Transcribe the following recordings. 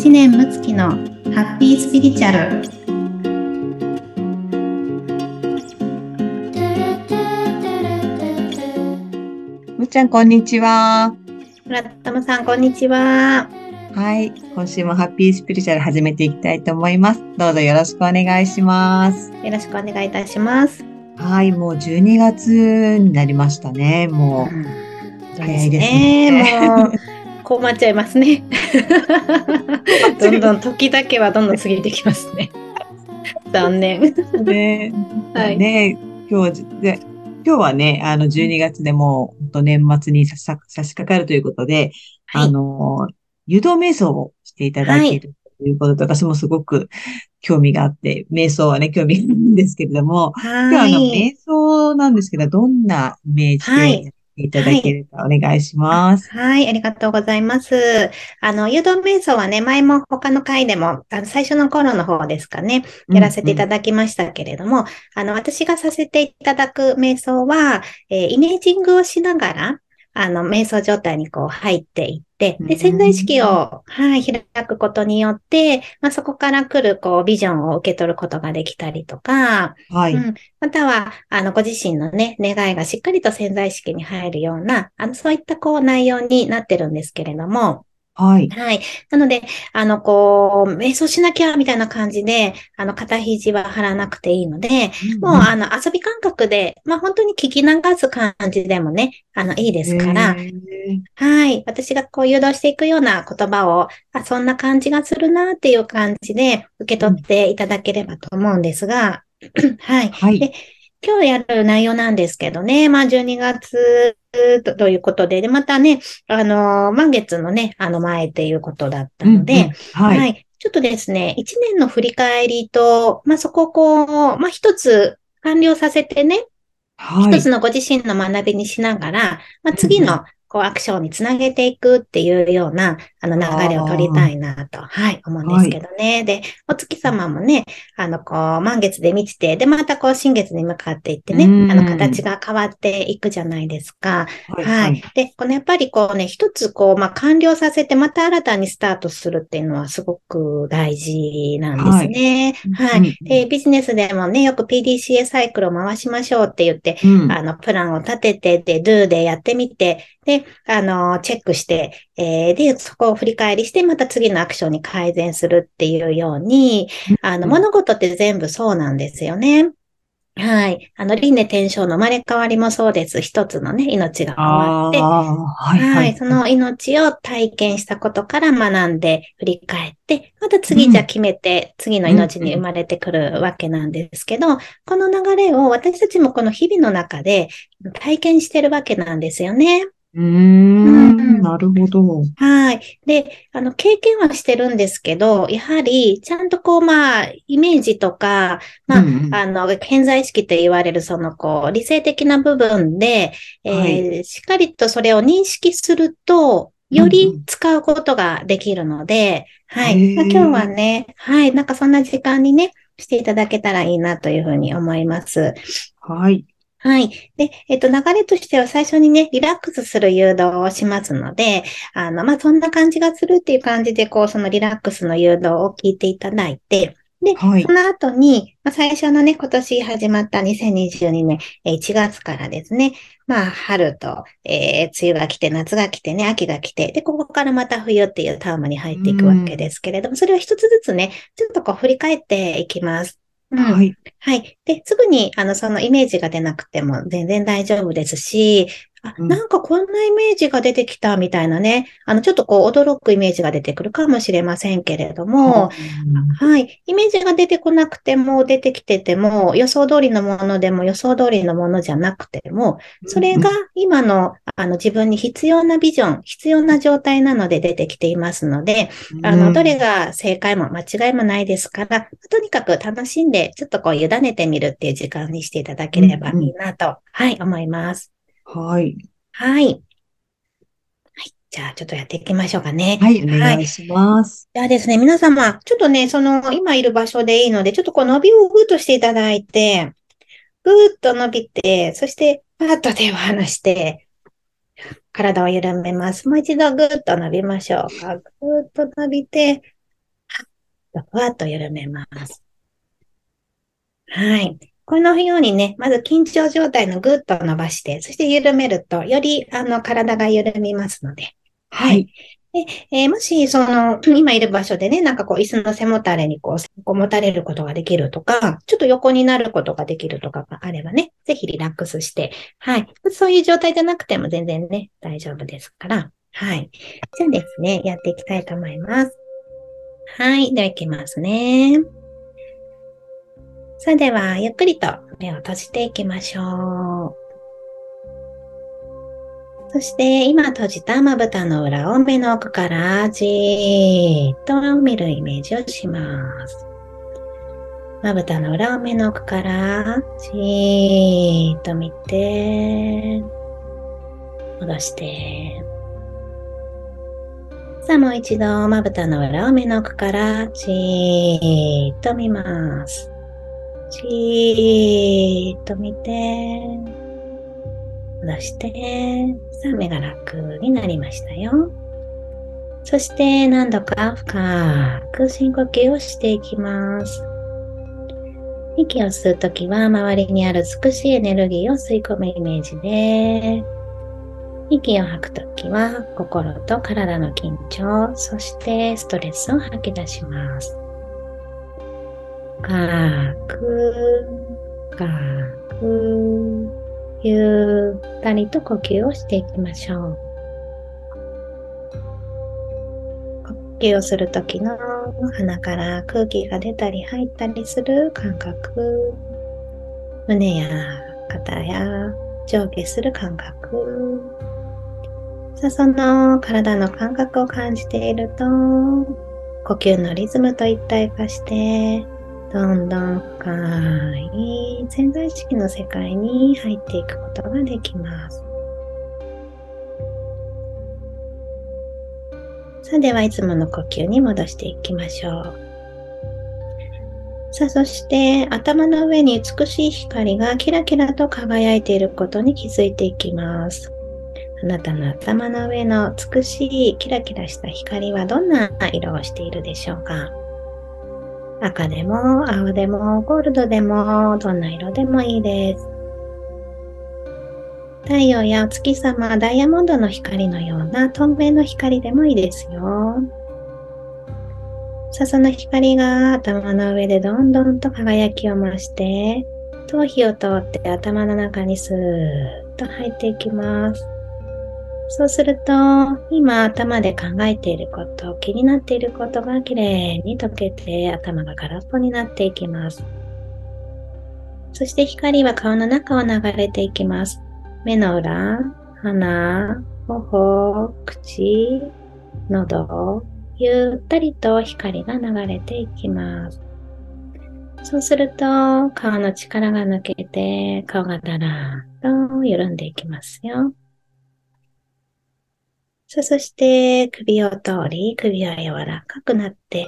知念睦月のハッピースピリチュアルむっちゃん、こんにちは。村玉さんこんにちははい。今週もハッピースピリチュアル始めていきたいと思います。どうぞよろしくお願いします。よろしくお願いいたしますはい。もう12月になりましたね。もう。早いですねねもう困っちゃいますね。どんどん時だけはどんどん過ぎてきますね。残念。ね。はい。ね。今日で、今日はね、あの、12月でもう、年末に差し掛かるということで、あの、湯道瞑想をしていただけるということで、私もすごく興味があって、瞑想はね、興味があるんですけれども、今日はあの、瞑想なんですけど、どんなイメージではいただけるかお願いします。はい、ありがとうございます。あの、誘導瞑想はね、前も他の回でも、あの最初の頃の方ですかね、やらせていただだきましたけれども、あの、私がさせていただく瞑想は、えーイメージングをしながら、あの、瞑想状態にこう入っていって、で、うん潜在意識を、はい、開くことによって、まあ、そこから来る、こう、ビジョンを受け取ることができたりとか、はい。うん、または、あの、ご自身のね、願いがしっかりと潜在意識に入るような、あの、そういったこう内容になってるんですけれども、はい。はい。なので、あの、こう、瞑想しなきゃみたいな感じで、あの、肩肘は張らなくていいので、もう、あの、遊び感覚で、まあ、本当に聞き流す感じでもね、あの、いいですから、はい。私がこう誘導していくような言葉を、あ、そんな感じがするなっていう感じで受け取っていただければと思うんですが、はい。はいで。今日やる内容なんですけどね、まあ12月とということで、で、またね、あの、満月のね、あの前っていうことだったので、うんうんはい。はい。ちょっとですね、一年の振り返りと、まあそこをこう、まあ一つ完了させてね、はい。一つのご自身の学びにしながら、まあ、次のこうアクションにつなげていくっていうようなあの流れを取りたいなと、はい、思うんですけどね。で、お月様もね、あの、こう、満月で満ちて、で、またこう、新月に向かっていってね、うんあの、形が変わっていくじゃないですか。はい。ははいい。。で、このやっぱりこうね、一つこう、まあ、完了させて、また新たにスタートするっていうのはすごく大事なんですね。はい。うんで、ビジネスでもね、よく PDCA サイクルを回しましょうって言って、うんあの、プランを立てて、で、do でやってみて、で、あの、チェックして、えーで、そこを振り返りして、また次のアクションに改善するっていうように、あの、うん物事って全部そうなんですよね。はい。あの、輪廻転生の生まれ変わりもそうです。一つのね、命が変わって、ああ、はい。は、はいい。その命を体験したことから学んで振り返って、また次うんじゃあ決めて、次の命に生まれてくるわけなんですけど、この流れを私たちもこの日々の中で体験してるわけなんですよね。うーうんん、なるほど。はい。で、あの、経験はしてるんですけど、やはり、ちゃんとこう、まあ、イメージとか、まあ、うんうんあの、潜在意識と言われる、その、こう、理性的な部分で、えーはしっかりとそれを認識すると、より使うことができるので、はい。へーまあ、今日はね、はい。なんかそんな時間にね、していただけたらいいなというふうに思います。はい。はい。で、えっと、流れとしては最初にね、リラックスする誘導をしますので、あの、まあ、そんな感じがするっていう感じで、こう、そのリラックスの誘導を聞いていただいて、で、はいその後に、まあ、最初のね、今年始まった2022年えー1月からですね、まあ、春と、えー梅雨が来て、夏が来てね、秋が来て、で、ここからまた冬っていうタームに入っていくわけですけれども、それを一つずつね、ちょっとこう振り返っていきます。うんはい。はい。で、すぐに、あの、そのイメージが出なくても全然大丈夫ですし、あ、うん。なんかこんなイメージが出てきたみたいなね、あの、ちょっとこう、驚くイメージが出てくるかもしれませんけれども、はい。イメージが出てこなくても、出てきてても、予想通りのものでも、予想通りのものじゃなくても、それが今の、あの、自分に必要なビジョン、必要な状態なので出てきていますので、あの、どれが正解も間違いもないですから、とにかく楽しんで、ちょっとこう、委ねてみるっていう時間にしていただければいいなと、はい、思います。はい。はい。はい。じゃあ、ちょっとやっていきましょうかね。はい、お願いします。じゃあですね、皆様、ちょっとね、その、今いる場所でいいので、ちょっとこう伸びをぐーっとしていただいて、ぐーっと伸びて、そして、パーッと手を離して、体を緩めます。もう一度ぐーっと伸びましょうか。ぐーっと伸びて、ふわっと緩めます。はい。このようにね、まず緊張状態のぐっと伸ばして、そして緩めると、よりあの体が緩みますので。はい。で、えー、もし、その、今いる場所でね、なんかこう、椅子の背もたれにこう、こう持たれることができるとか、ちょっと横になることができるとかがあればね、ぜひリラックスして、はい。そういう状態じゃなくても全然ね、大丈夫ですから、はい。じゃあですね、やっていきたいと思います。はい。では、いきますね。それでは、ゆっくりと目を閉じていきましょう。そして、今閉じたまぶたの裏を目の奥からじーっと見るイメージをします。まぶたの裏を目の奥からじーっと見て、戻して、さあもう一度まぶたの裏を目の奥からじーっと見ます。じーっと見て、出して、さあ目が楽になりましたよ。そして何度か深く深呼吸をしていきます。息を吸うときは周りにある美しいエネルギーを吸い込むイメージで、息を吐くときは心と体の緊張、そしてストレスを吐き出します。深く、深く、ゆったりと呼吸をしていきましょう。呼吸をするときの鼻から空気が出たり入ったりする感覚、胸や肩や上下する感覚、さあその体の感覚を感じていると、呼吸のリズムと一体化して、どんどん深い潜在意識の世界に入っていくことができます。さあではいつもの呼吸に戻していきましょう。さあそして頭の上に美しい光がキラキラと輝いていることに気づいていきます。あなたの頭の上の美しいキラキラした光はどんな色をしているでしょうか？赤でも青でもゴールドでもどんな色でもいいです。太陽やお月様、ダイヤモンドの光のような透明の光でもいいですよ。さその光が頭の上でどんどんと輝きを増して、頭皮を通って頭の中にスーッと入っていきます。そうすると、今頭で考えていること、気になっていることがきれいに溶けて頭が空っぽになっていきます。そして光は顔の中を流れていきます。目の裏、鼻、頬、口、喉、ゆったりと光が流れていきます。そうすると、顔の力が抜けて、顔がだらーっと緩んでいきますよ。さあ、そして首を通り、首は柔らかくなって、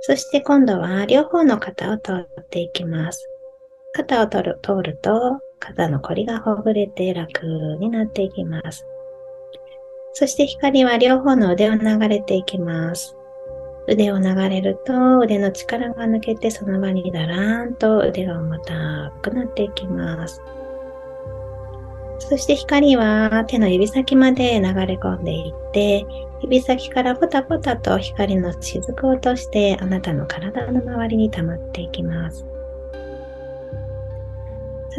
そして今度は両方の肩を通っていきます。肩を通る通ると、肩のこりがほぐれて楽になっていきます。そして光は両方の腕を流れていきます。腕を流れると腕の力が抜けてその場にだらーんと腕が重たくなっていきます。そして光は手の指先まで流れ込んでいって、指先からポタポタと光の雫を落としてあなたの体の周りに溜まっていきます。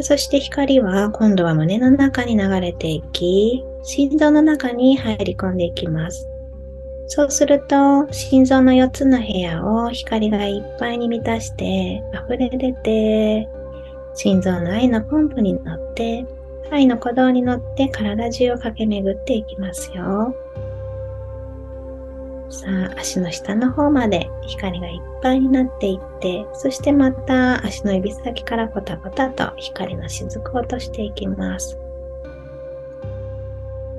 そして光は今度は胸の中に流れていき、心臓の中に入り込んでいきます。そうすると、心臓の4つの部屋を光がいっぱいに満たして溢れ出て、心臓の愛のポンプに乗って愛の鼓動に乗って体中を駆け巡っていきますよ。さあ、足の下の方まで光がいっぱいになっていって、そしてまた足の指先からポタポタと光の雫を落としていきます。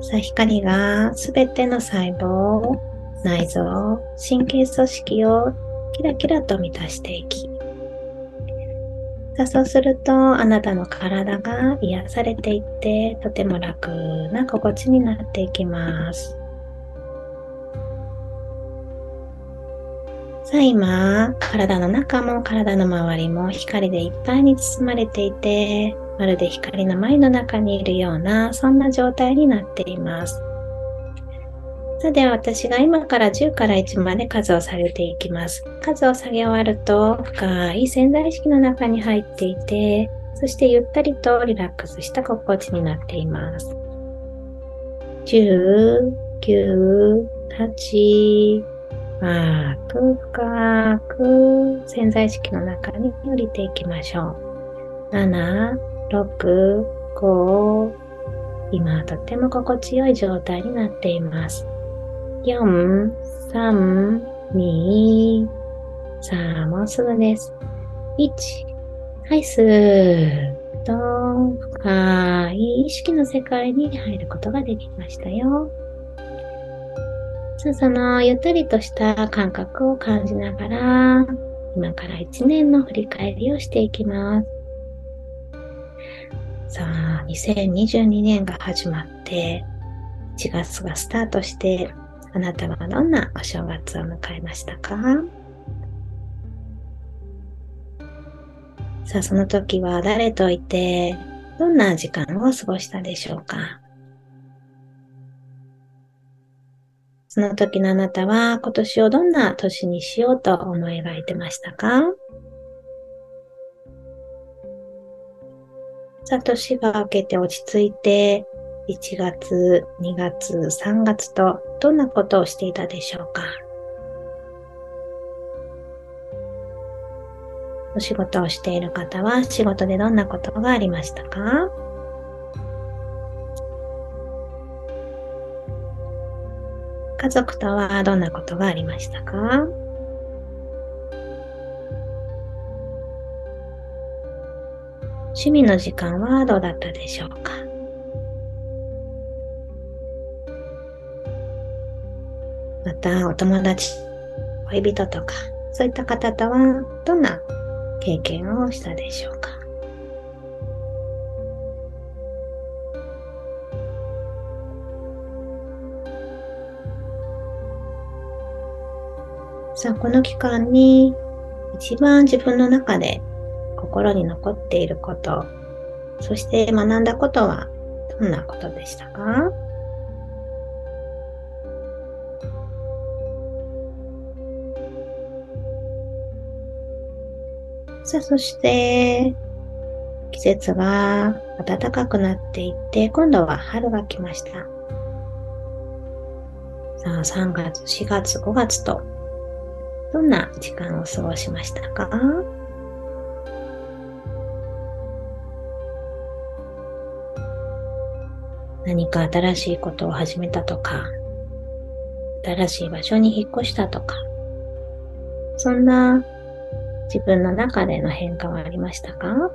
さあ、光がすべての細胞、内臓、神経組織をキラキラと満たしていき、さそうすると、あなたの体が癒されていって、とても楽な心地になっていきます。さあ今、体の中も体の周りも光でいっぱいに包まれていて、まるで光の舞の中にいるような、そんな状態になっています。さあでは私が今から10から1まで数を下げていきます。数を下げ終わると深い潜在意識の中に入っていて、そしてゆったりとリラックスした心地になっています。10、9、8、深く深く潜在意識の中に降りていきましょう。7、6、5、今とっても心地よい状態になっています。4、3、2、さあ、もうすぐです。1、はい、スーッと深い意識の世界に入ることができましたよ。さあ、そのゆったりとした感覚を感じながら、今から1年の振り返りをしていきます。さあ、2022年が始まって、1月がスタートして、あなたはどんなお正月を迎えましたか？さあ、その時は誰といて、どんな時間を過ごしたでしょうか？その時のあなたは今年をどんな年にしようと思い描いてましたか？さあ、年が明けて落ち着いて、1月、2月、3月とどんなことをしていたでしょうか？お仕事をしている方は仕事でどんなことがありましたか？家族とはどんなことがありましたか？趣味の時間はどうだったでしょうか？またお友達、恋人とか、そういった方とはどんな経験をしたでしょうか？さあ、この期間に一番自分の中で心に残っていること、そして学んだことはどんなことでしたか？さあ、そして、季節が暖かくなっていって、今度は春が来ました。さあ、3月、4月、5月と、どんな時間を過ごしましたか？何か新しいことを始めたとか、新しい場所に引っ越したとか、そんな自分の中での変化はありましたか？ま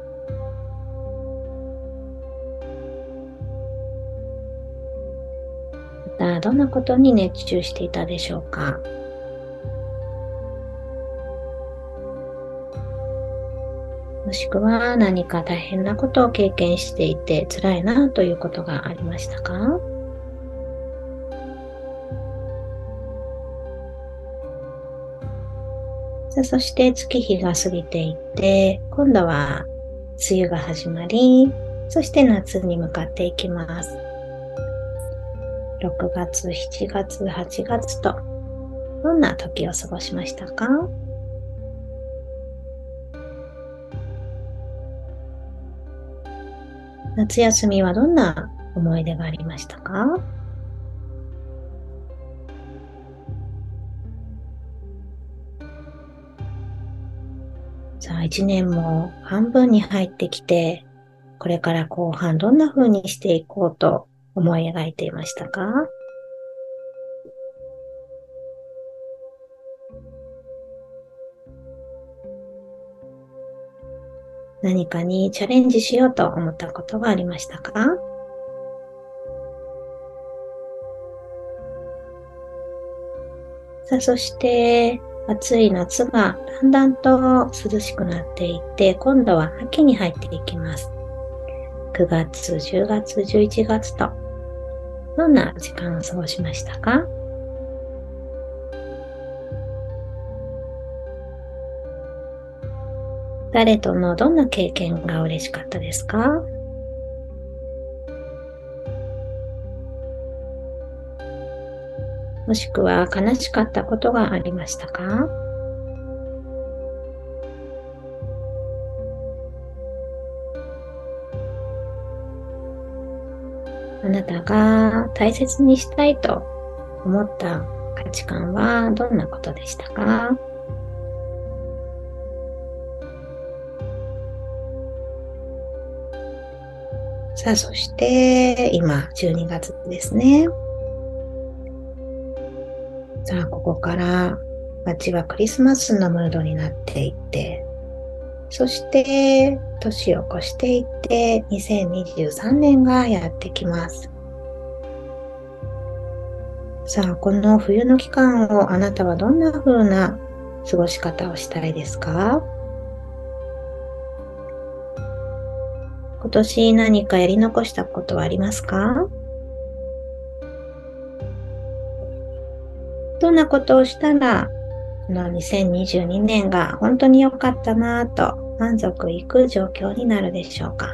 た、どんなことに熱中していたでしょうか？もしくは何か大変なことを経験していて辛いなということがありましたか？さあそして月日が過ぎていって、今度は梅雨が始まり、そして夏に向かっていきます。6月、7月、8月と、どんな時を過ごしましたか？夏休みはどんな思い出がありましたか？あ、一年も半分に入ってきて、これから後半どんな風にしていこうと思い描いていましたか？何かにチャレンジしようと思ったことがありましたか？さあ、そして、暑い夏がだんだんと涼しくなっていって、今度は秋に入っていきます。9月、10月、11月と、どんな時間を過ごしましたか？誰とのどんな経験が嬉しかったですか？もしくは悲しかったことがありましたか？あなたが大切にしたいと思った価値観はどんなことでしたか？さあ、そして、今、12月ですね。ここから街はクリスマスのムードになっていって、そして、年を越していって、2023年がやってきます。さあ、この冬の期間をあなたはどんな風な過ごし方をしたいですか？今年何かやり残したことはありますか？どんなことをしたら、この2022年が本当に良かったなぁと満足いく状況になるでしょうか？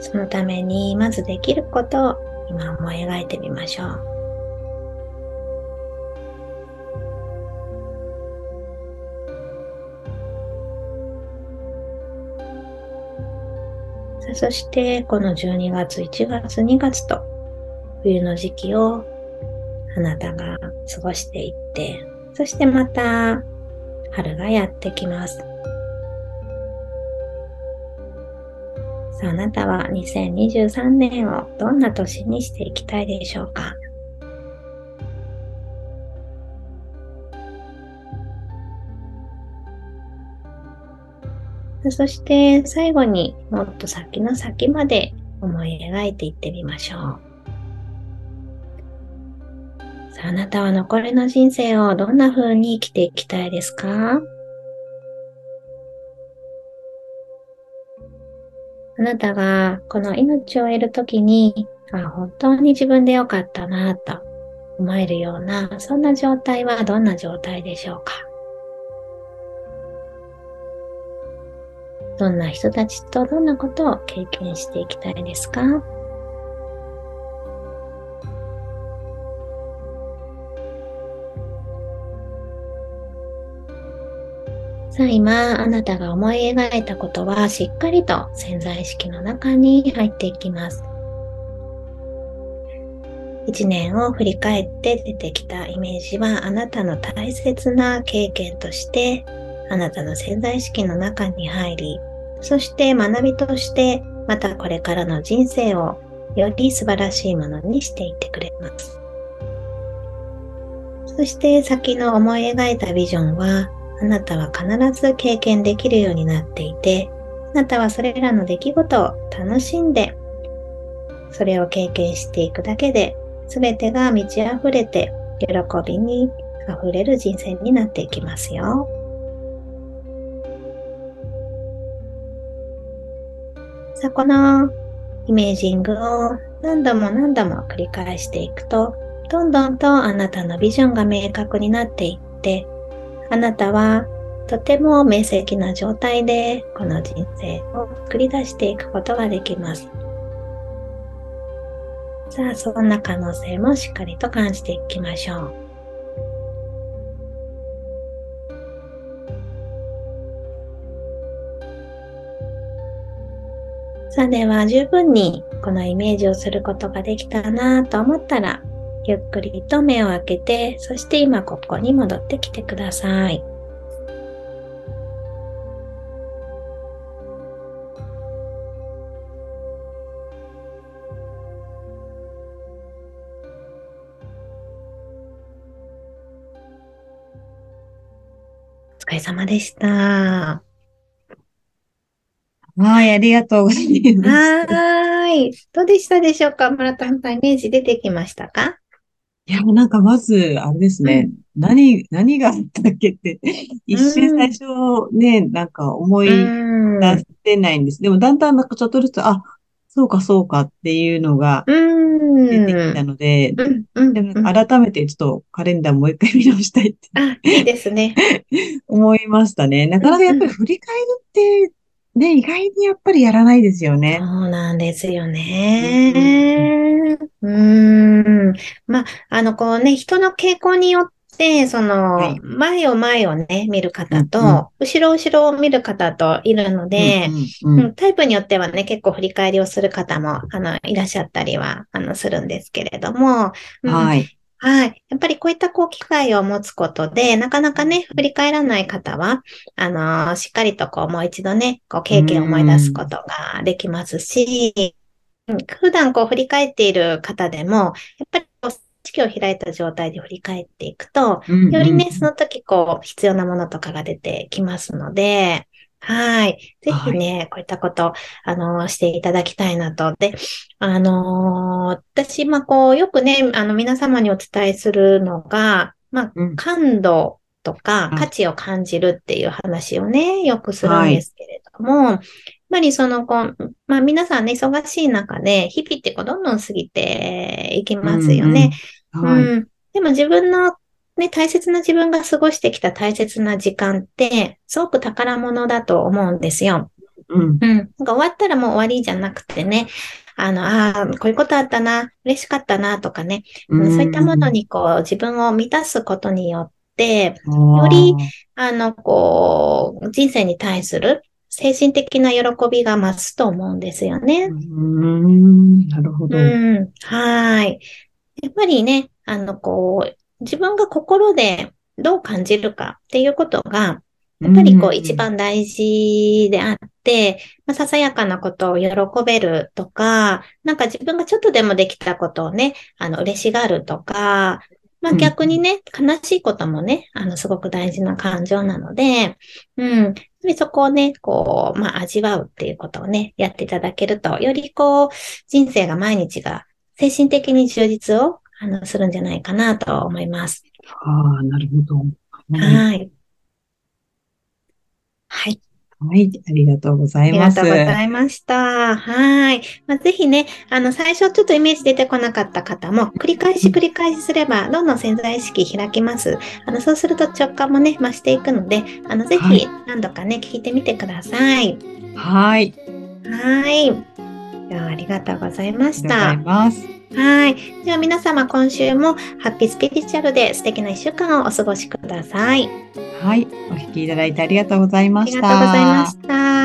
そのためにまずできることを今思い描いてみましょう。そしてこの12月、1月、2月と冬の時期をあなたが過ごしていって、そしてまた春がやってきます。さあ、あなたは2023年をどんな年にしていきたいでしょうか？そして最後にもっと先の先まで思い描いていってみましょう。あ、あなたは残りの人生をどんな風に生きていきたいですか？あなたがこの命を得るときに、あ、本当に自分でよかったなと思えるような、そんな状態はどんな状態でしょうか？どんな人たちとどんなことを経験していきたいですか？さあ今、あなたが思い描いたことはしっかりと潜在意識の中に入っていきます。一年を振り返って出てきたイメージはあなたの大切な経験としてあなたの潜在意識の中に入り、そして学びとして、またこれからの人生をより素晴らしいものにしていってくれます。そして先の思い描いたビジョンは、あなたは必ず経験できるようになっていて、あなたはそれらの出来事を楽しんで、それを経験していくだけで、全てが満ち溢れて、喜びに溢れる人生になっていきますよ。さあ、このイメージングを何度も何度も繰り返していくと、どんどんとあなたのビジョンが明確になっていって、あなたはとても明晰な状態でこの人生を繰り出していくことができます。さあ、そんな可能性もしっかりと感じていきましょう。さあでは十分にこのイメージをすることができたなと思ったら、ゆっくりと目を開けて、そして今ここに戻ってきてください。お疲れ様でした。はい、ありがとうございます。はい。どうでしたでしょうか？村田さん、イメージ出てきましたか？いや、なんかまず、あれですね、うん、何、何があったっけって、一瞬最初ね、なんか思い出せないんです。でもだんだんなんかちょっとずつ、あ、そうかそうかっていうのが、出てきたので、改めてちょっとカレンダーもう一回見直したいってあ、いいですね。思いましたね。なかなかやっぱり振り返りって、ね、意外にやっぱりやらないですよね。そうなんですよね。うーん。まあ、あの、こうね、人の傾向によって、その、はい前を前をね、見る方と、後ろ後ろを見る方といるので、タイプによってはね、結構振り返りをする方も、あの、いらっしゃったりは、あの、するんですけれども、うんはい。はい。やっぱりこういったこう機会を持つことで、なかなかね、振り返らない方は、あのーしっかりとこうもう一度ね、こう経験を思い出すことができますし、うん普段こう振り返っている方でも、やっぱりこう、意識を開いた状態で振り返っていくと、よよりね、その時こう、必要なものとかが出てきますので、はい。ぜひね、こういったこと、あのーしていただきたいなと。で、あのー私、まあ、こう、よくね、あの、皆様にお伝えするのが、ま感度とかうん価値を感じるっていう話をね、よくするんですけれども、やっぱりその、こう、まあ、皆さんね、忙しい中で、日々ってこう、どんどん過ぎていきますよね。うんうん。はい。うん。でも自分のね、大切な自分が過ごしてきた大切な時間って、すごく宝物だと思うんですよ。うん。うん。なんか終わったらもう終わりじゃなくてね、あの、ああ、こういうことあったな、嬉しかったなとかね、うんそういったものにこう自分を満たすことによって、より、あの、こう、人生に対する精神的な喜びが増すと思うんですようね。ん、なるほど。うん、はい。やっぱりね、あの、こう、自分が心でどう感じるかっていうことが、やっぱりこう一番大事であって、まあ、ささやかなことを喜べるとか、なんか自分がちょっとでもできたことをね、あの、嬉しがるとか、まあうん逆にね、悲しいこともね、あの、すごく大事な感情なので、うん。そこをね、こう、まあ味わうっていうことをね、やっていただけると、よりこう、人生が毎日が精神的に充実を、あの、するんじゃないかなと思います。ああ、なるほど。はい。はい。はい。はい、ありがとうござありがいます。とうございました。はい。まあ、ぜひね、あの、最初ちょっとイメージ出てこなかった方も、繰り返し繰り返しすれば、どんどん潜在意識開きます。あの、そうすると直感もね、増していくので、あの、ぜはいひ何度かね、聞いてみてください。はい、はい。ありがとうございましありがとうございた。ます。はい。では皆様今週もハッピースピリチュアルで素敵な一週間をお過ごしください。はい、お聞きいただいてありがとうございあました。りがとうございました。